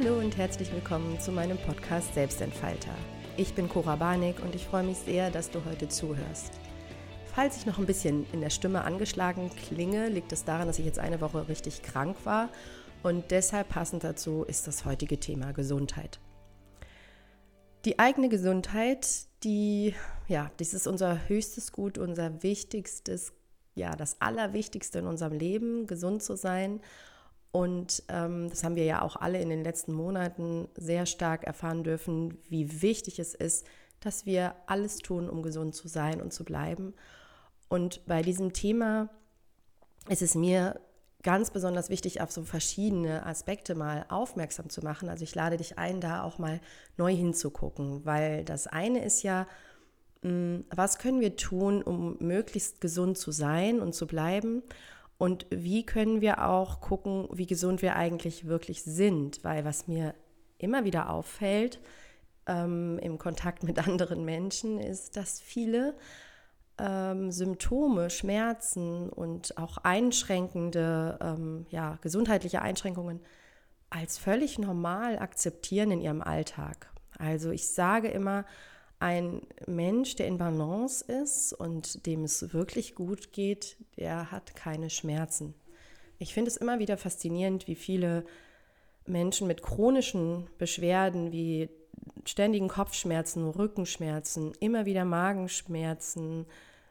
Hallo und herzlich willkommen zu meinem Podcast Selbstentfalter. Ich bin Cora Barnick und ich freue mich sehr, dass du heute zuhörst. Falls ich noch ein bisschen in der Stimme angeschlagen klinge, liegt es daran, dass ich jetzt eine Woche richtig krank war und deshalb passend dazu ist das heutige Thema Gesundheit. Die eigene Gesundheit, die, ja, das ist unser höchstes Gut, unser wichtigstes, ja, das Allerwichtigste in unserem Leben, gesund zu sein und ähm, das haben wir ja auch alle in den letzten Monaten sehr stark erfahren dürfen, wie wichtig es ist, dass wir alles tun, um gesund zu sein und zu bleiben. Und bei diesem Thema ist es mir ganz besonders wichtig, auf so verschiedene Aspekte mal aufmerksam zu machen. Also ich lade dich ein, da auch mal neu hinzugucken, weil das eine ist ja, hm, was können wir tun, um möglichst gesund zu sein und zu bleiben? Und wie können wir auch gucken, wie gesund wir eigentlich wirklich sind? Weil was mir immer wieder auffällt ähm, im Kontakt mit anderen Menschen, ist, dass viele ähm, Symptome, Schmerzen und auch einschränkende, ähm, ja, gesundheitliche Einschränkungen als völlig normal akzeptieren in ihrem Alltag. Also ich sage immer, ein Mensch, der in Balance ist und dem es wirklich gut geht, der hat keine Schmerzen. Ich finde es immer wieder faszinierend, wie viele Menschen mit chronischen Beschwerden wie ständigen Kopfschmerzen, Rückenschmerzen, immer wieder Magenschmerzen,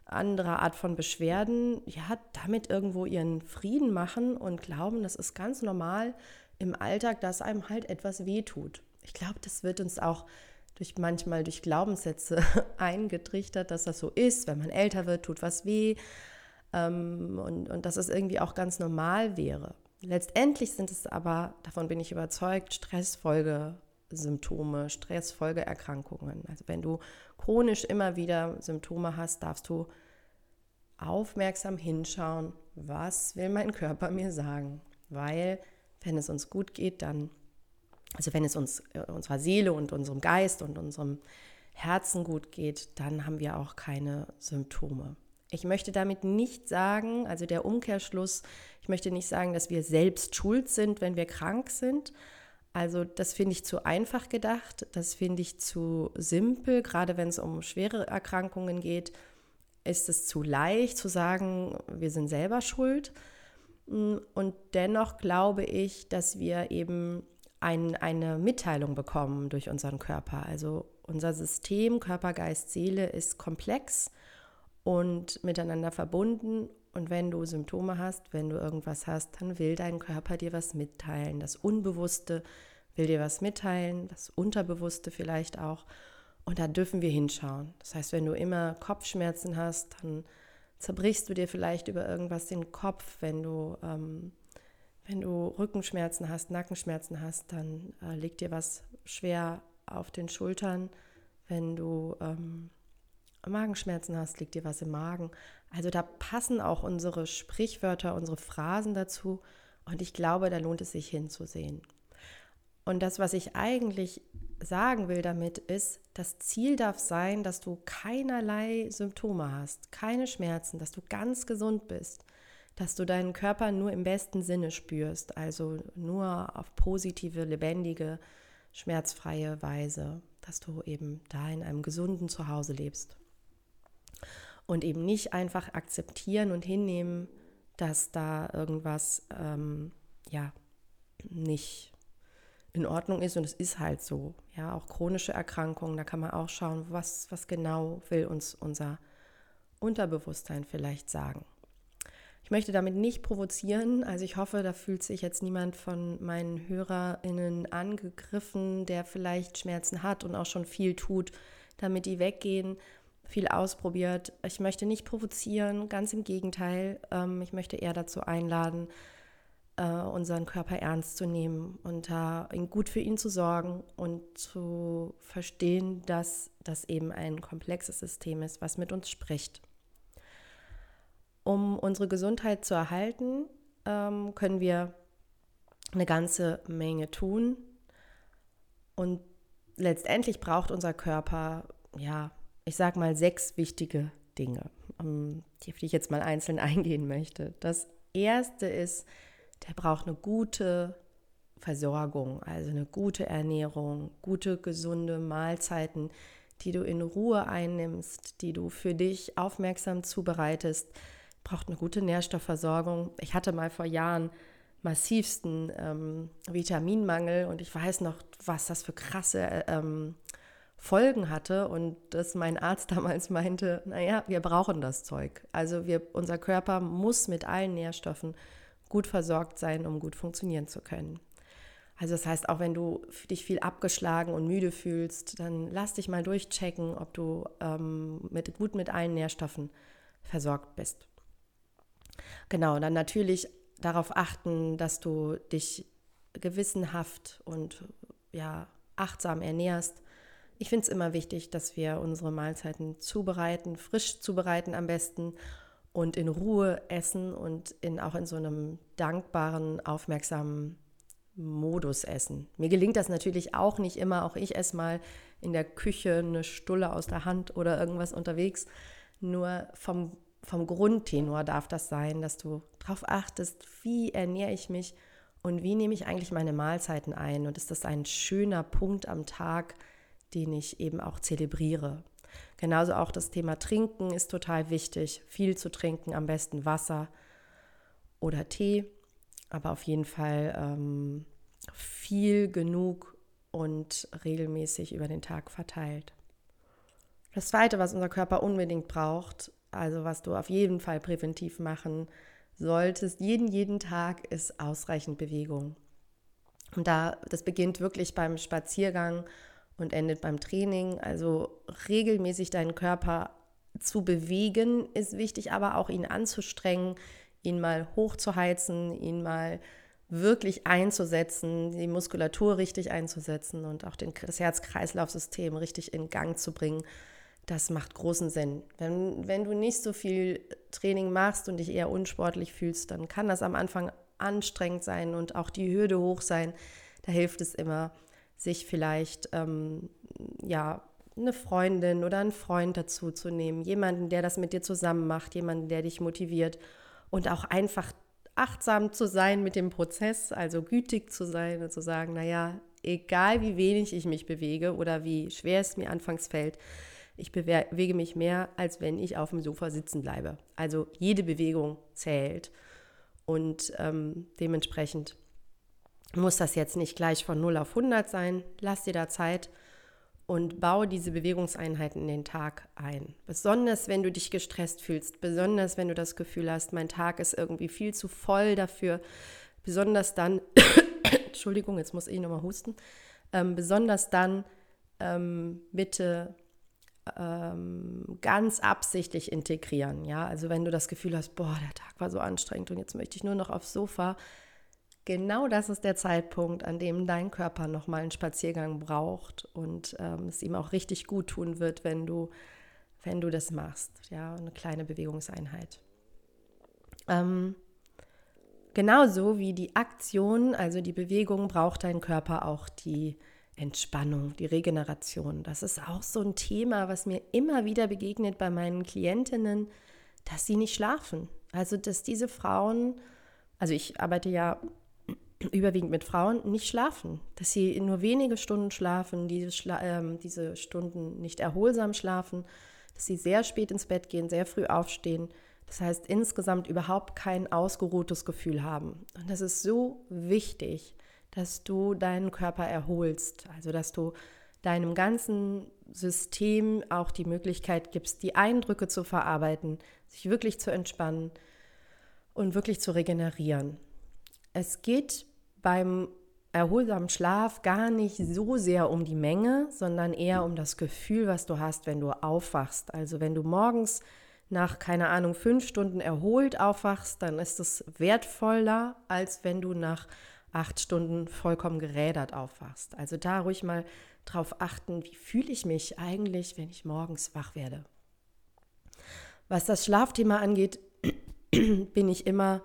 andere Art von Beschwerden, ja, damit irgendwo ihren Frieden machen und glauben, das ist ganz normal im Alltag, dass einem halt etwas wehtut. Ich glaube, das wird uns auch durch manchmal durch Glaubenssätze eingetrichtert, dass das so ist, wenn man älter wird, tut was weh ähm, und, und dass es irgendwie auch ganz normal wäre. Letztendlich sind es aber, davon bin ich überzeugt, Stressfolgesymptome, Stressfolgeerkrankungen. Also wenn du chronisch immer wieder Symptome hast, darfst du aufmerksam hinschauen, was will mein Körper mir sagen. Weil wenn es uns gut geht, dann also wenn es uns äh, unserer Seele und unserem Geist und unserem Herzen gut geht, dann haben wir auch keine Symptome. Ich möchte damit nicht sagen, also der Umkehrschluss, ich möchte nicht sagen, dass wir selbst schuld sind, wenn wir krank sind. Also das finde ich zu einfach gedacht, das finde ich zu simpel, gerade wenn es um schwere Erkrankungen geht, ist es zu leicht zu sagen, wir sind selber schuld. Und dennoch glaube ich, dass wir eben ein, eine Mitteilung bekommen durch unseren Körper. Also unser System, Körper, Geist, Seele ist komplex und miteinander verbunden. Und wenn du Symptome hast, wenn du irgendwas hast, dann will dein Körper dir was mitteilen. Das Unbewusste will dir was mitteilen, das Unterbewusste vielleicht auch. Und da dürfen wir hinschauen. Das heißt, wenn du immer Kopfschmerzen hast, dann zerbrichst du dir vielleicht über irgendwas den Kopf. Wenn du ähm, wenn du Rückenschmerzen hast, Nackenschmerzen hast, dann äh, leg dir was schwer auf den Schultern. Wenn du ähm, Magenschmerzen hast, liegt dir was im Magen. Also da passen auch unsere Sprichwörter, unsere Phrasen dazu. Und ich glaube, da lohnt es sich hinzusehen. Und das, was ich eigentlich sagen will damit, ist, das Ziel darf sein, dass du keinerlei Symptome hast, keine Schmerzen, dass du ganz gesund bist dass du deinen Körper nur im besten Sinne spürst, also nur auf positive, lebendige, schmerzfreie Weise, dass du eben da in einem gesunden Zuhause lebst. Und eben nicht einfach akzeptieren und hinnehmen, dass da irgendwas ähm, ja nicht in Ordnung ist und es ist halt so. Ja, auch chronische Erkrankungen, da kann man auch schauen, was, was genau will uns unser Unterbewusstsein vielleicht sagen. Ich möchte damit nicht provozieren. Also ich hoffe, da fühlt sich jetzt niemand von meinen HörerInnen angegriffen, der vielleicht Schmerzen hat und auch schon viel tut, damit die weggehen, viel ausprobiert. Ich möchte nicht provozieren, ganz im Gegenteil. Ähm, ich möchte eher dazu einladen, äh, unseren Körper ernst zu nehmen und da gut für ihn zu sorgen und zu verstehen, dass das eben ein komplexes System ist, was mit uns spricht. Um unsere Gesundheit zu erhalten, ähm, können wir eine ganze Menge tun. Und letztendlich braucht unser Körper, ja, ich sag mal, sechs wichtige Dinge, auf die ich jetzt mal einzeln eingehen möchte. Das erste ist, der braucht eine gute Versorgung, also eine gute Ernährung, gute, gesunde Mahlzeiten, die du in Ruhe einnimmst, die du für dich aufmerksam zubereitest, braucht eine gute Nährstoffversorgung. Ich hatte mal vor Jahren massivsten ähm, Vitaminmangel und ich weiß noch, was das für krasse ähm, Folgen hatte und dass mein Arzt damals meinte, naja, wir brauchen das Zeug. Also wir, unser Körper muss mit allen Nährstoffen gut versorgt sein, um gut funktionieren zu können. Also das heißt, auch wenn du dich viel abgeschlagen und müde fühlst, dann lass dich mal durchchecken, ob du ähm, mit, gut mit allen Nährstoffen versorgt bist. Genau, dann natürlich darauf achten, dass du dich gewissenhaft und ja, achtsam ernährst. Ich finde es immer wichtig, dass wir unsere Mahlzeiten zubereiten, frisch zubereiten am besten und in Ruhe essen und in, auch in so einem dankbaren, aufmerksamen Modus essen. Mir gelingt das natürlich auch nicht immer. Auch ich esse mal in der Küche eine Stulle aus der Hand oder irgendwas unterwegs. Nur vom, vom Grundtenor darf das sein, dass du darauf achtest, wie ernähre ich mich und wie nehme ich eigentlich meine Mahlzeiten ein. Und ist das ein schöner Punkt am Tag, den ich eben auch zelebriere. Genauso auch das Thema Trinken ist total wichtig. Viel zu trinken, am besten Wasser oder Tee aber auf jeden Fall ähm, viel genug und regelmäßig über den Tag verteilt. Das Zweite, was unser Körper unbedingt braucht, also was du auf jeden Fall präventiv machen solltest, jeden, jeden Tag, ist ausreichend Bewegung. Und da, das beginnt wirklich beim Spaziergang und endet beim Training. Also regelmäßig deinen Körper zu bewegen ist wichtig, aber auch ihn anzustrengen, ihn mal hochzuheizen, ihn mal wirklich einzusetzen, die Muskulatur richtig einzusetzen und auch den, das Herz-Kreislauf-System richtig in Gang zu bringen, das macht großen Sinn. Wenn, wenn du nicht so viel Training machst und dich eher unsportlich fühlst, dann kann das am Anfang anstrengend sein und auch die Hürde hoch sein. Da hilft es immer, sich vielleicht ähm, ja eine Freundin oder einen Freund dazu zu nehmen, jemanden, der das mit dir zusammen macht, jemanden, der dich motiviert und auch einfach achtsam zu sein mit dem Prozess, also gütig zu sein und zu sagen, naja, egal wie wenig ich mich bewege oder wie schwer es mir anfangs fällt, ich bewege mich mehr, als wenn ich auf dem Sofa sitzen bleibe. Also jede Bewegung zählt. Und ähm, dementsprechend muss das jetzt nicht gleich von 0 auf 100 sein. Lass dir da Zeit und baue diese Bewegungseinheiten in den Tag ein. Besonders wenn du dich gestresst fühlst, besonders wenn du das Gefühl hast, mein Tag ist irgendwie viel zu voll dafür, besonders dann, Entschuldigung, jetzt muss ich nochmal husten, ähm, besonders dann ähm, bitte ähm, ganz absichtlich integrieren. Ja, also wenn du das Gefühl hast, boah, der Tag war so anstrengend und jetzt möchte ich nur noch aufs Sofa, genau das ist der Zeitpunkt, an dem dein Körper nochmal einen Spaziergang braucht und ähm, es ihm auch richtig gut tun wird, wenn du, wenn du das machst. Ja, eine kleine Bewegungseinheit. Ähm, genauso wie die Aktion, also die Bewegung, braucht dein Körper auch die Entspannung, die Regeneration. Das ist auch so ein Thema, was mir immer wieder begegnet bei meinen Klientinnen, dass sie nicht schlafen. Also, dass diese Frauen, also ich arbeite ja überwiegend mit Frauen, nicht schlafen. Dass sie nur wenige Stunden schlafen, diese, Schla äh, diese Stunden nicht erholsam schlafen, dass sie sehr spät ins Bett gehen, sehr früh aufstehen. Das heißt, insgesamt überhaupt kein ausgeruhtes Gefühl haben. Und das ist so wichtig, dass du deinen Körper erholst. Also, dass du deinem ganzen System auch die Möglichkeit gibst, die Eindrücke zu verarbeiten, sich wirklich zu entspannen und wirklich zu regenerieren. Es geht beim erholsamen Schlaf gar nicht so sehr um die Menge, sondern eher um das Gefühl, was du hast, wenn du aufwachst. Also wenn du morgens nach, keine Ahnung, fünf Stunden erholt aufwachst, dann ist es wertvoller, als wenn du nach acht Stunden vollkommen gerädert aufwachst. Also da ruhig mal drauf achten, wie fühle ich mich eigentlich, wenn ich morgens wach werde. Was das Schlafthema angeht, bin ich immer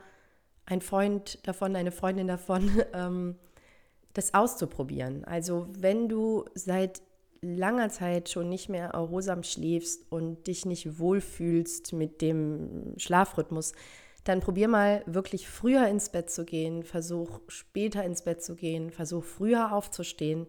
ein Freund davon, eine Freundin davon, ähm, das auszuprobieren. Also wenn du seit langer Zeit schon nicht mehr erholsam schläfst und dich nicht wohlfühlst mit dem Schlafrhythmus, dann probier mal wirklich früher ins Bett zu gehen, versuch später ins Bett zu gehen, versuch früher aufzustehen.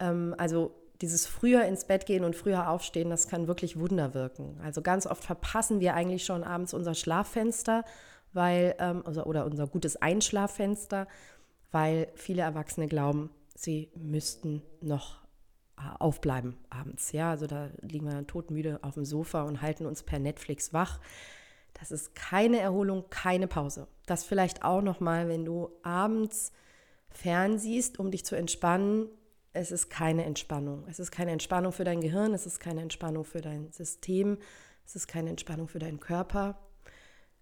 Ähm, also dieses früher ins Bett gehen und früher aufstehen, das kann wirklich Wunder wirken. Also ganz oft verpassen wir eigentlich schon abends unser Schlaffenster, weil, ähm, also, oder unser gutes Einschlaffenster, weil viele Erwachsene glauben, sie müssten noch äh, aufbleiben abends. Ja, also da liegen wir todmüde auf dem Sofa und halten uns per Netflix wach. Das ist keine Erholung, keine Pause. Das vielleicht auch noch mal, wenn du abends fernsiehst, um dich zu entspannen. Es ist keine Entspannung. Es ist keine Entspannung für dein Gehirn, es ist keine Entspannung für dein System, es ist keine Entspannung für deinen Körper.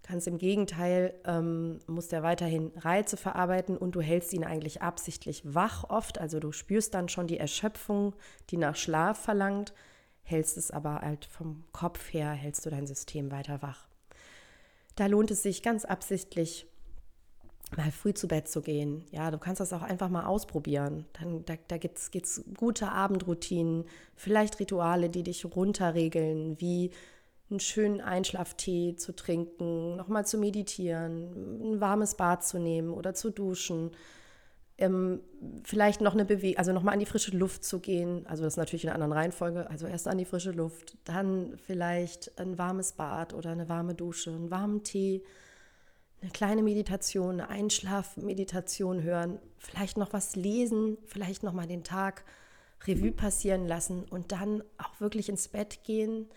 Ganz im Gegenteil, ähm, musst ja weiterhin Reize verarbeiten und du hältst ihn eigentlich absichtlich wach oft. Also du spürst dann schon die Erschöpfung, die nach Schlaf verlangt, hältst es aber halt vom Kopf her, hältst du dein System weiter wach. Da lohnt es sich ganz absichtlich, mal früh zu Bett zu gehen. Ja, du kannst das auch einfach mal ausprobieren. Dann, da da gibt es gute Abendroutinen, vielleicht Rituale, die dich runterregeln, wie einen schönen Einschlaftee zu trinken, nochmal zu meditieren, ein warmes Bad zu nehmen oder zu duschen. Ähm, vielleicht noch eine Bewegung, also nochmal an die frische Luft zu gehen. Also das ist natürlich in einer anderen Reihenfolge. Also erst an die frische Luft, dann vielleicht ein warmes Bad oder eine warme Dusche, einen warmen Tee, eine kleine Meditation, eine Einschlafmeditation hören, vielleicht noch was lesen, vielleicht nochmal den Tag Revue passieren lassen und dann auch wirklich ins Bett gehen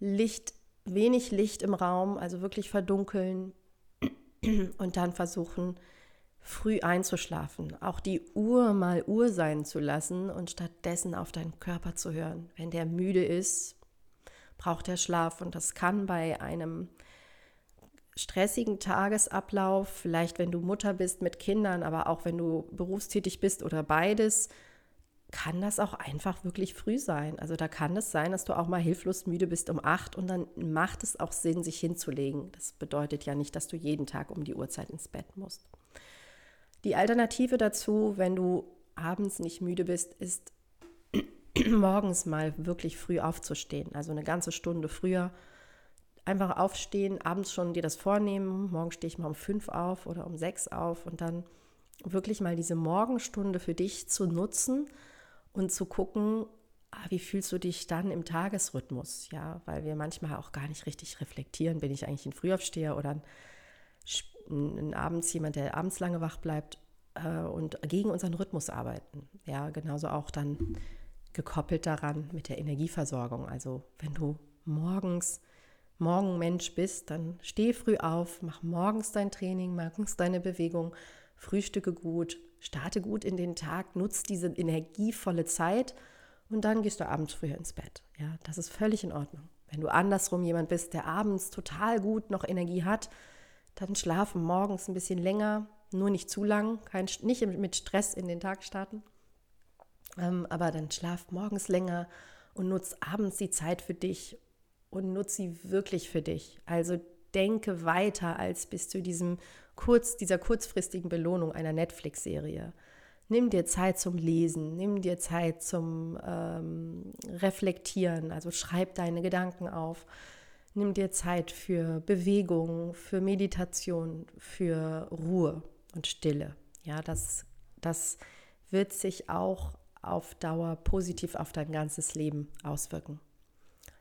Licht, wenig Licht im Raum, also wirklich verdunkeln und dann versuchen, früh einzuschlafen. Auch die Uhr mal Uhr sein zu lassen und stattdessen auf deinen Körper zu hören. Wenn der müde ist, braucht er Schlaf und das kann bei einem stressigen Tagesablauf, vielleicht wenn du Mutter bist mit Kindern, aber auch wenn du berufstätig bist oder beides, kann das auch einfach wirklich früh sein. Also da kann es sein, dass du auch mal hilflos müde bist um acht und dann macht es auch Sinn, sich hinzulegen. Das bedeutet ja nicht, dass du jeden Tag um die Uhrzeit ins Bett musst. Die Alternative dazu, wenn du abends nicht müde bist, ist morgens mal wirklich früh aufzustehen. Also eine ganze Stunde früher. Einfach aufstehen, abends schon dir das vornehmen. Morgen stehe ich mal um fünf auf oder um sechs auf und dann wirklich mal diese Morgenstunde für dich zu nutzen und zu gucken, ah, wie fühlst du dich dann im Tagesrhythmus? Ja, weil wir manchmal auch gar nicht richtig reflektieren, bin ich eigentlich ein Frühaufsteher oder ein, ein abends jemand, der abends lange wach bleibt äh, und gegen unseren Rhythmus arbeiten. Ja, genauso auch dann gekoppelt daran mit der Energieversorgung. Also wenn du morgens Morgenmensch bist, dann steh früh auf, mach morgens dein Training, morgens deine Bewegung, frühstücke gut, starte gut in den Tag, nutze diese energievolle Zeit und dann gehst du abends früher ins Bett. Ja, das ist völlig in Ordnung. Wenn du andersrum jemand bist, der abends total gut noch Energie hat, dann schlafen morgens ein bisschen länger, nur nicht zu lang, kein, nicht mit Stress in den Tag starten. Ähm, aber dann schlaf morgens länger und nutz abends die Zeit für dich und nutz sie wirklich für dich. Also denke weiter als bis zu diesem kurz, dieser kurzfristigen Belohnung einer Netflix-Serie. Nimm dir Zeit zum Lesen, nimm dir Zeit zum ähm, Reflektieren, also schreib deine Gedanken auf. Nimm dir Zeit für Bewegung, für Meditation, für Ruhe und Stille. Ja, das, das wird sich auch auf Dauer positiv auf dein ganzes Leben auswirken.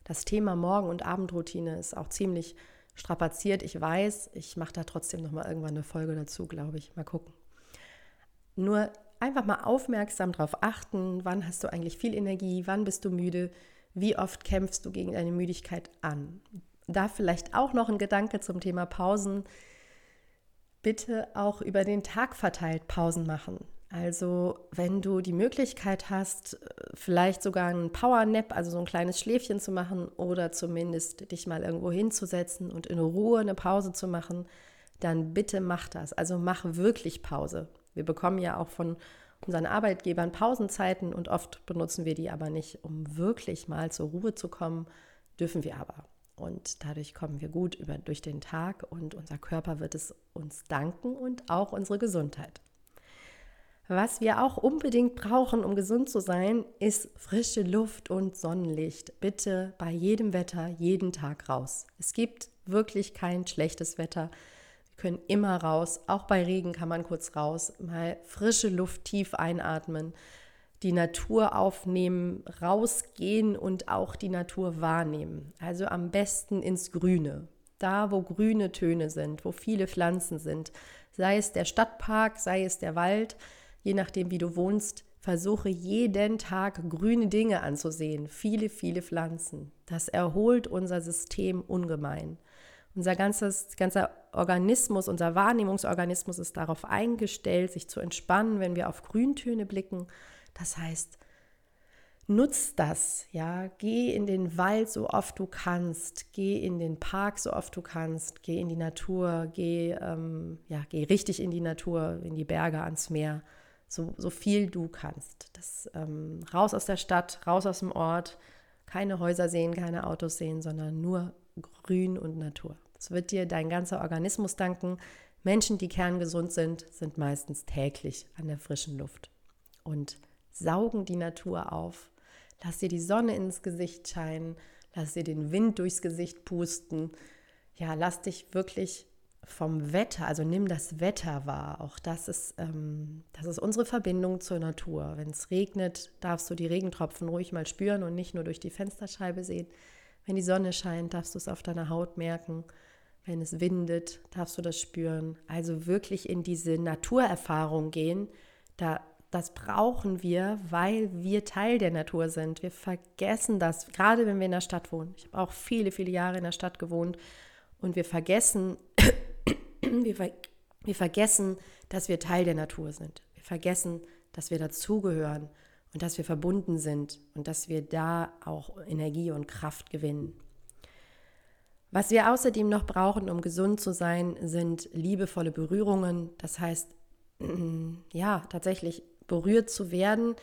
Das Thema Morgen- und Abendroutine ist auch ziemlich strapaziert. Ich weiß, ich mache da trotzdem noch mal irgendwann eine Folge dazu, glaube ich. Mal gucken. Nur einfach mal aufmerksam darauf achten, wann hast du eigentlich viel Energie, wann bist du müde, wie oft kämpfst du gegen deine Müdigkeit an. Da vielleicht auch noch ein Gedanke zum Thema Pausen. Bitte auch über den Tag verteilt Pausen machen. Also wenn du die Möglichkeit hast, vielleicht sogar einen Power Nap, also so ein kleines Schläfchen zu machen oder zumindest dich mal irgendwo hinzusetzen und in Ruhe eine Pause zu machen, dann bitte mach das. Also mach wirklich Pause. Wir bekommen ja auch von unseren Arbeitgebern Pausenzeiten und oft benutzen wir die aber nicht, um wirklich mal zur Ruhe zu kommen, dürfen wir aber. Und dadurch kommen wir gut über, durch den Tag und unser Körper wird es uns danken und auch unsere Gesundheit. Was wir auch unbedingt brauchen, um gesund zu sein, ist frische Luft und Sonnenlicht. Bitte bei jedem Wetter jeden Tag raus. Es gibt wirklich kein schlechtes Wetter. Können immer raus. Auch bei Regen kann man kurz raus. Mal frische Luft tief einatmen, die Natur aufnehmen, rausgehen und auch die Natur wahrnehmen. Also am besten ins Grüne. Da, wo grüne Töne sind, wo viele Pflanzen sind. Sei es der Stadtpark, sei es der Wald, je nachdem, wie du wohnst versuche jeden Tag grüne Dinge anzusehen, viele, viele Pflanzen. Das erholt unser System ungemein. Unser ganzes, ganzer Organismus, unser Wahrnehmungsorganismus ist darauf eingestellt, sich zu entspannen, wenn wir auf Grüntöne blicken. Das heißt, nutz das, ja, geh in den Wald so oft du kannst, geh in den Park so oft du kannst, geh in die Natur, geh, ähm, ja, geh richtig in die Natur, in die Berge, ans Meer so, so viel du kannst. Das, ähm, raus aus der Stadt, raus aus dem Ort, keine Häuser sehen, keine Autos sehen, sondern nur Grün und Natur. Das wird dir dein ganzer Organismus danken. Menschen, die kerngesund sind, sind meistens täglich an der frischen Luft und saugen die Natur auf. Lass dir die Sonne ins Gesicht scheinen, lass dir den Wind durchs Gesicht pusten. Ja, lass dich wirklich vom Wetter, also nimm das Wetter wahr. Auch das ist, ähm, das ist unsere Verbindung zur Natur. Wenn es regnet, darfst du die Regentropfen ruhig mal spüren und nicht nur durch die Fensterscheibe sehen. Wenn die Sonne scheint, darfst du es auf deiner Haut merken. Wenn es windet, darfst du das spüren. Also wirklich in diese Naturerfahrung gehen. Da, das brauchen wir, weil wir Teil der Natur sind. Wir vergessen das, gerade wenn wir in der Stadt wohnen. Ich habe auch viele, viele Jahre in der Stadt gewohnt und wir vergessen wir, ver wir vergessen, dass wir Teil der Natur sind. Wir vergessen, dass wir dazugehören und dass wir verbunden sind und dass wir da auch Energie und Kraft gewinnen. Was wir außerdem noch brauchen, um gesund zu sein, sind liebevolle Berührungen. Das heißt, ja, tatsächlich berührt zu werden.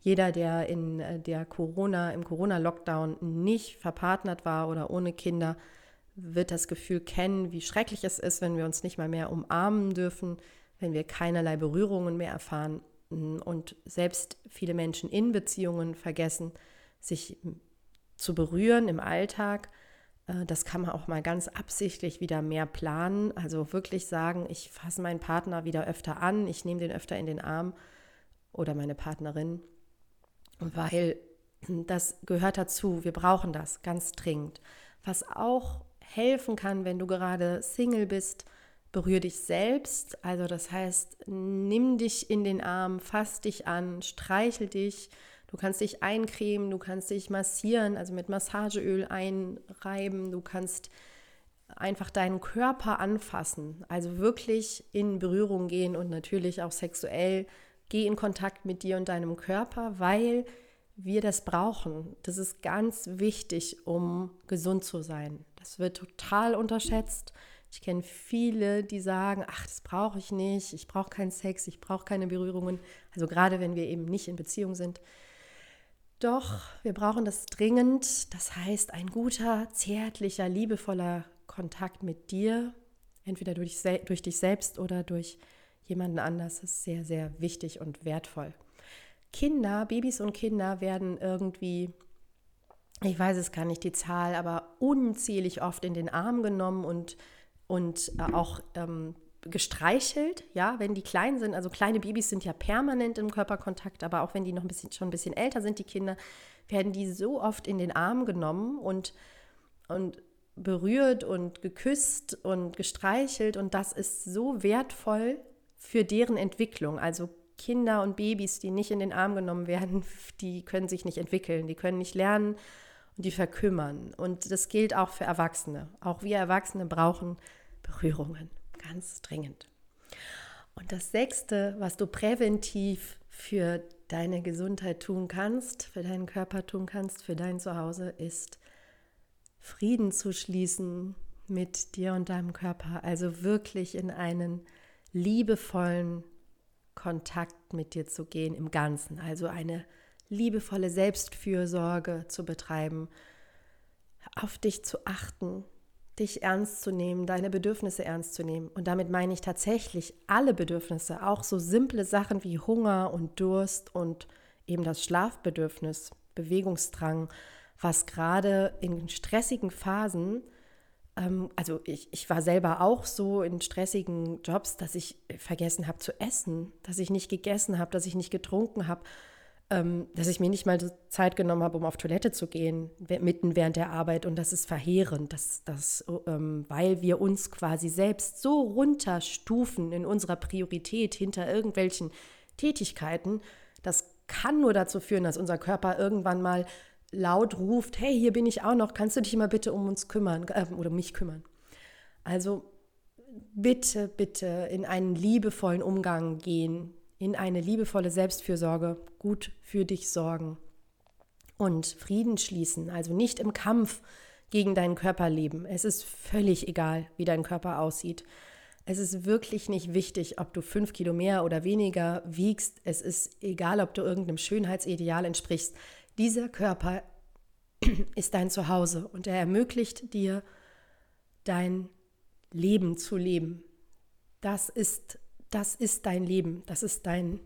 Jeder, der in äh, der Corona, im Corona-Lockdown nicht verpartnert war oder ohne Kinder, wird das Gefühl kennen, wie schrecklich es ist, wenn wir uns nicht mal mehr umarmen dürfen, wenn wir keinerlei Berührungen mehr erfahren und selbst viele Menschen in Beziehungen vergessen, sich zu berühren im Alltag. Äh, das kann man auch mal ganz absichtlich wieder mehr planen. Also wirklich sagen, ich fasse meinen Partner wieder öfter an, ich nehme den öfter in den Arm oder meine Partnerin, weil das gehört dazu. Wir brauchen das ganz dringend. Was auch helfen kann, wenn du gerade Single bist, berühre dich selbst. Also das heißt, nimm dich in den Arm, fass dich an, streichel dich. Du kannst dich eincremen, du kannst dich massieren, also mit Massageöl einreiben. Du kannst einfach deinen Körper anfassen, also wirklich in Berührung gehen und natürlich auch sexuell. Geh in Kontakt mit dir und deinem Körper, weil wir das brauchen. Das ist ganz wichtig, um gesund zu sein. Das wird total unterschätzt. Ich kenne viele, die sagen, ach, das brauche ich nicht, ich brauche keinen Sex, ich brauche keine Berührungen. Also gerade wenn wir eben nicht in Beziehung sind. Doch, wir brauchen das dringend. Das heißt, ein guter, zärtlicher, liebevoller Kontakt mit dir, entweder durch, durch dich selbst oder durch jemanden anders, ist sehr, sehr wichtig und wertvoll. Kinder, Babys und Kinder werden irgendwie ich weiß es gar nicht die Zahl, aber unzählig oft in den Arm genommen und, und äh, auch ähm, gestreichelt, ja, wenn die klein sind. Also kleine Babys sind ja permanent im Körperkontakt, aber auch wenn die noch ein bisschen, schon ein bisschen älter sind, die Kinder, werden die so oft in den Arm genommen und, und berührt und geküsst und gestreichelt. Und das ist so wertvoll für deren Entwicklung. Also Kinder und Babys, die nicht in den Arm genommen werden, die können sich nicht entwickeln, die können nicht lernen und die verkümmern. Und das gilt auch für Erwachsene. Auch wir Erwachsene brauchen Berührungen, ganz dringend. Und das Sechste, was du präventiv für deine Gesundheit tun kannst, für deinen Körper tun kannst, für dein Zuhause, ist Frieden zu schließen mit dir und deinem Körper. Also wirklich in einen liebevollen Kontakt mit dir zu gehen im Ganzen. Also eine liebevolle Selbstfürsorge zu betreiben, auf dich zu achten, dich ernst zu nehmen, deine Bedürfnisse ernst zu nehmen. Und damit meine ich tatsächlich alle Bedürfnisse, auch so simple Sachen wie Hunger und Durst und eben das Schlafbedürfnis, Bewegungsdrang, was gerade in stressigen Phasen ähm, also ich, ich war selber auch so in stressigen Jobs, dass ich vergessen habe zu essen, dass ich nicht gegessen habe, dass ich nicht getrunken habe, ähm, dass ich mir nicht mal Zeit genommen habe, um auf Toilette zu gehen, mitten während der Arbeit. Und das ist verheerend, dass, dass, ähm, weil wir uns quasi selbst so runterstufen in unserer Priorität hinter irgendwelchen Tätigkeiten. Das kann nur dazu führen, dass unser Körper irgendwann mal laut ruft, hey, hier bin ich auch noch, kannst du dich mal bitte um uns kümmern äh, oder mich kümmern. Also bitte, bitte in einen liebevollen Umgang gehen, in eine liebevolle Selbstfürsorge, gut für dich sorgen und Frieden schließen, also nicht im Kampf gegen deinen Körper leben. Es ist völlig egal, wie dein Körper aussieht. Es ist wirklich nicht wichtig, ob du fünf Kilo mehr oder weniger wiegst. Es ist egal, ob du irgendeinem Schönheitsideal entsprichst. Dieser Körper ist dein Zuhause und er ermöglicht dir, dein Leben zu leben. Das ist, das ist dein Leben, das ist dein,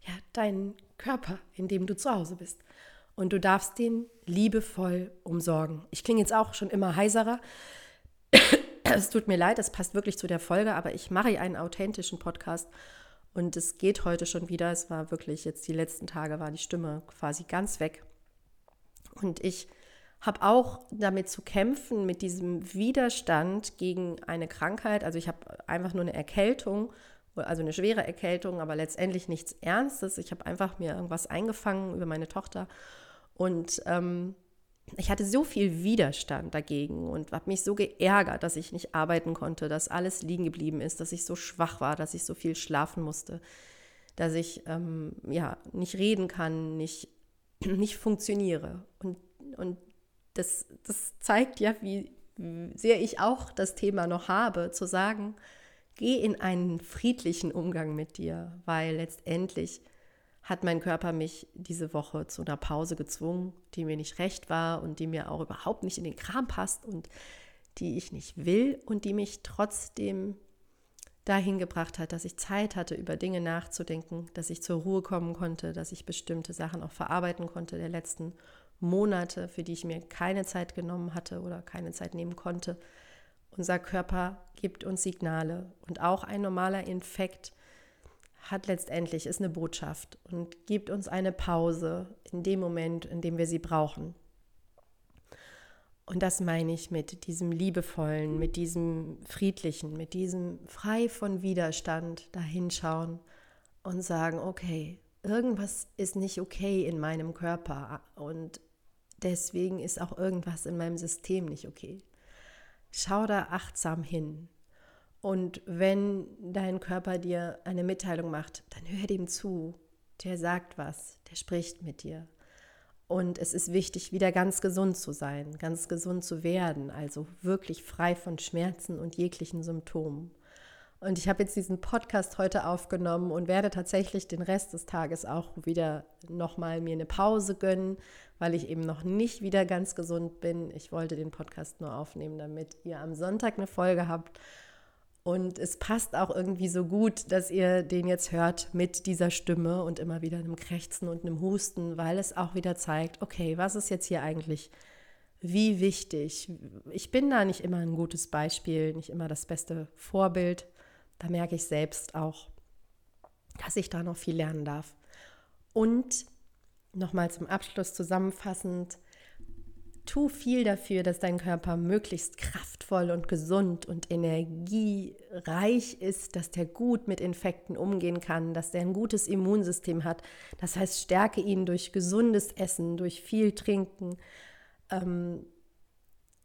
ja, dein Körper, in dem du zu Hause bist. Und du darfst den liebevoll umsorgen. Ich klinge jetzt auch schon immer heiserer. Es tut mir leid, es passt wirklich zu der Folge, aber ich mache einen authentischen Podcast und es geht heute schon wieder. Es war wirklich jetzt die letzten Tage war die Stimme quasi ganz weg. Und ich habe auch damit zu kämpfen, mit diesem Widerstand gegen eine Krankheit. Also ich habe einfach nur eine Erkältung, also eine schwere Erkältung, aber letztendlich nichts Ernstes. Ich habe einfach mir irgendwas eingefangen über meine Tochter und ähm, ich hatte so viel Widerstand dagegen und habe mich so geärgert, dass ich nicht arbeiten konnte, dass alles liegen geblieben ist, dass ich so schwach war, dass ich so viel schlafen musste, dass ich ähm, ja nicht reden kann, nicht nicht funktioniere. Und, und das, das zeigt ja, wie sehr ich auch das Thema noch habe, zu sagen, geh in einen friedlichen Umgang mit dir, weil letztendlich hat mein Körper mich diese Woche zu einer Pause gezwungen, die mir nicht recht war und die mir auch überhaupt nicht in den Kram passt und die ich nicht will und die mich trotzdem dahin gebracht hat, dass ich Zeit hatte, über Dinge nachzudenken, dass ich zur Ruhe kommen konnte, dass ich bestimmte Sachen auch verarbeiten konnte der letzten Monate, für die ich mir keine Zeit genommen hatte oder keine Zeit nehmen konnte. Unser Körper gibt uns Signale und auch ein normaler Infekt hat letztendlich ist eine Botschaft und gibt uns eine Pause in dem Moment, in dem wir sie brauchen. Und das meine ich mit diesem liebevollen, mit diesem friedlichen, mit diesem frei von Widerstand dahinschauen und sagen, okay, irgendwas ist nicht okay in meinem Körper und deswegen ist auch irgendwas in meinem System nicht okay. Schau da achtsam hin. Und wenn dein Körper dir eine Mitteilung macht, dann hör dem zu. Der sagt was, der spricht mit dir. Und es ist wichtig, wieder ganz gesund zu sein, ganz gesund zu werden, also wirklich frei von Schmerzen und jeglichen Symptomen. Und ich habe jetzt diesen Podcast heute aufgenommen und werde tatsächlich den Rest des Tages auch wieder nochmal mir eine Pause gönnen, weil ich eben noch nicht wieder ganz gesund bin. Ich wollte den Podcast nur aufnehmen, damit ihr am Sonntag eine Folge habt und es passt auch irgendwie so gut, dass ihr den jetzt hört mit dieser Stimme und immer wieder einem Krächzen und einem Husten, weil es auch wieder zeigt, okay, was ist jetzt hier eigentlich wie wichtig? Ich bin da nicht immer ein gutes Beispiel, nicht immer das beste Vorbild. Da merke ich selbst auch, dass ich da noch viel lernen darf. Und nochmal zum Abschluss zusammenfassend, Tu viel dafür, dass dein Körper möglichst kraftvoll und gesund und energiereich ist, dass der gut mit Infekten umgehen kann, dass der ein gutes Immunsystem hat. Das heißt, stärke ihn durch gesundes Essen, durch viel Trinken ähm,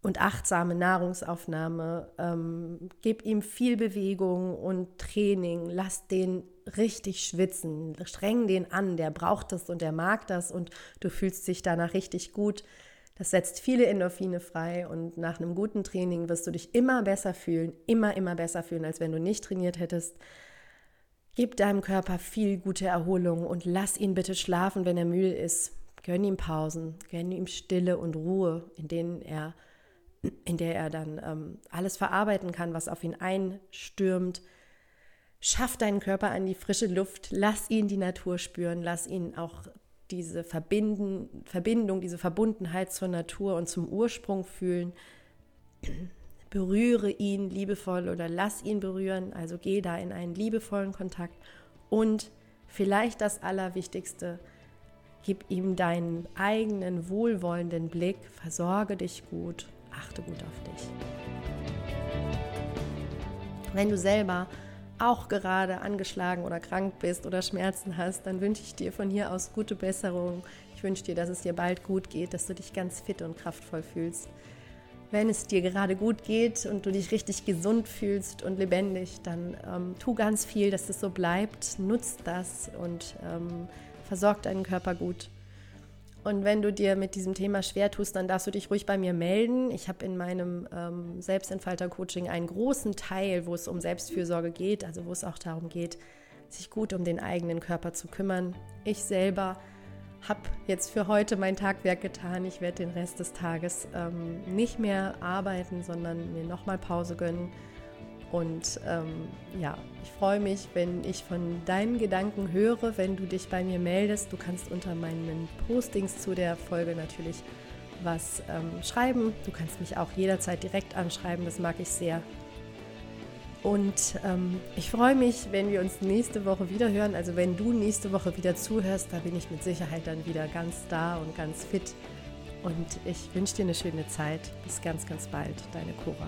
und achtsame Nahrungsaufnahme. Ähm, gib ihm viel Bewegung und Training. Lass den richtig schwitzen. Streng den an. Der braucht das und der mag das und du fühlst dich danach richtig gut. Das setzt viele Endorphine frei und nach einem guten Training wirst du dich immer besser fühlen, immer, immer besser fühlen, als wenn du nicht trainiert hättest. Gib deinem Körper viel gute Erholung und lass ihn bitte schlafen, wenn er müde ist. Gönn ihm Pausen, gönn ihm Stille und Ruhe, in denen er, in der er dann ähm, alles verarbeiten kann, was auf ihn einstürmt. Schaff deinen Körper an die frische Luft, lass ihn die Natur spüren, lass ihn auch diese Verbinden, Verbindung, diese Verbundenheit zur Natur und zum Ursprung fühlen. berühre ihn liebevoll oder lass ihn berühren. Also geh da in einen liebevollen Kontakt und vielleicht das Allerwichtigste, gib ihm deinen eigenen wohlwollenden Blick, versorge dich gut, achte gut auf dich. Wenn du selber auch gerade angeschlagen oder krank bist oder Schmerzen hast, dann wünsche ich dir von hier aus gute Besserung. Ich wünsche dir, dass es dir bald gut geht, dass du dich ganz fit und kraftvoll fühlst. Wenn es dir gerade gut geht und du dich richtig gesund fühlst und lebendig, dann ähm, tu ganz viel, dass es so bleibt. Nutz das und ähm, versorg deinen Körper gut. Und wenn du dir mit diesem Thema schwer tust, dann darfst du dich ruhig bei mir melden. Ich habe in meinem ähm, Selbstentfalter-Coaching einen großen Teil, wo es um Selbstfürsorge geht, also wo es auch darum geht, sich gut um den eigenen Körper zu kümmern. Ich selber habe jetzt für heute mein Tagwerk getan. Ich werde den Rest des Tages ähm, nicht mehr arbeiten, sondern mir nochmal Pause gönnen und ähm, ja, ich freue mich, wenn ich von deinen Gedanken höre, wenn du dich bei mir meldest. Du kannst unter meinen Postings zu der Folge natürlich was ähm, schreiben. Du kannst mich auch jederzeit direkt anschreiben, das mag ich sehr. Und ähm, ich freue mich, wenn wir uns nächste Woche wieder hören. Also wenn du nächste Woche wieder zuhörst, da bin ich mit Sicherheit dann wieder ganz da und ganz fit. Und ich wünsche dir eine schöne Zeit. Bis ganz, ganz bald, deine Cora.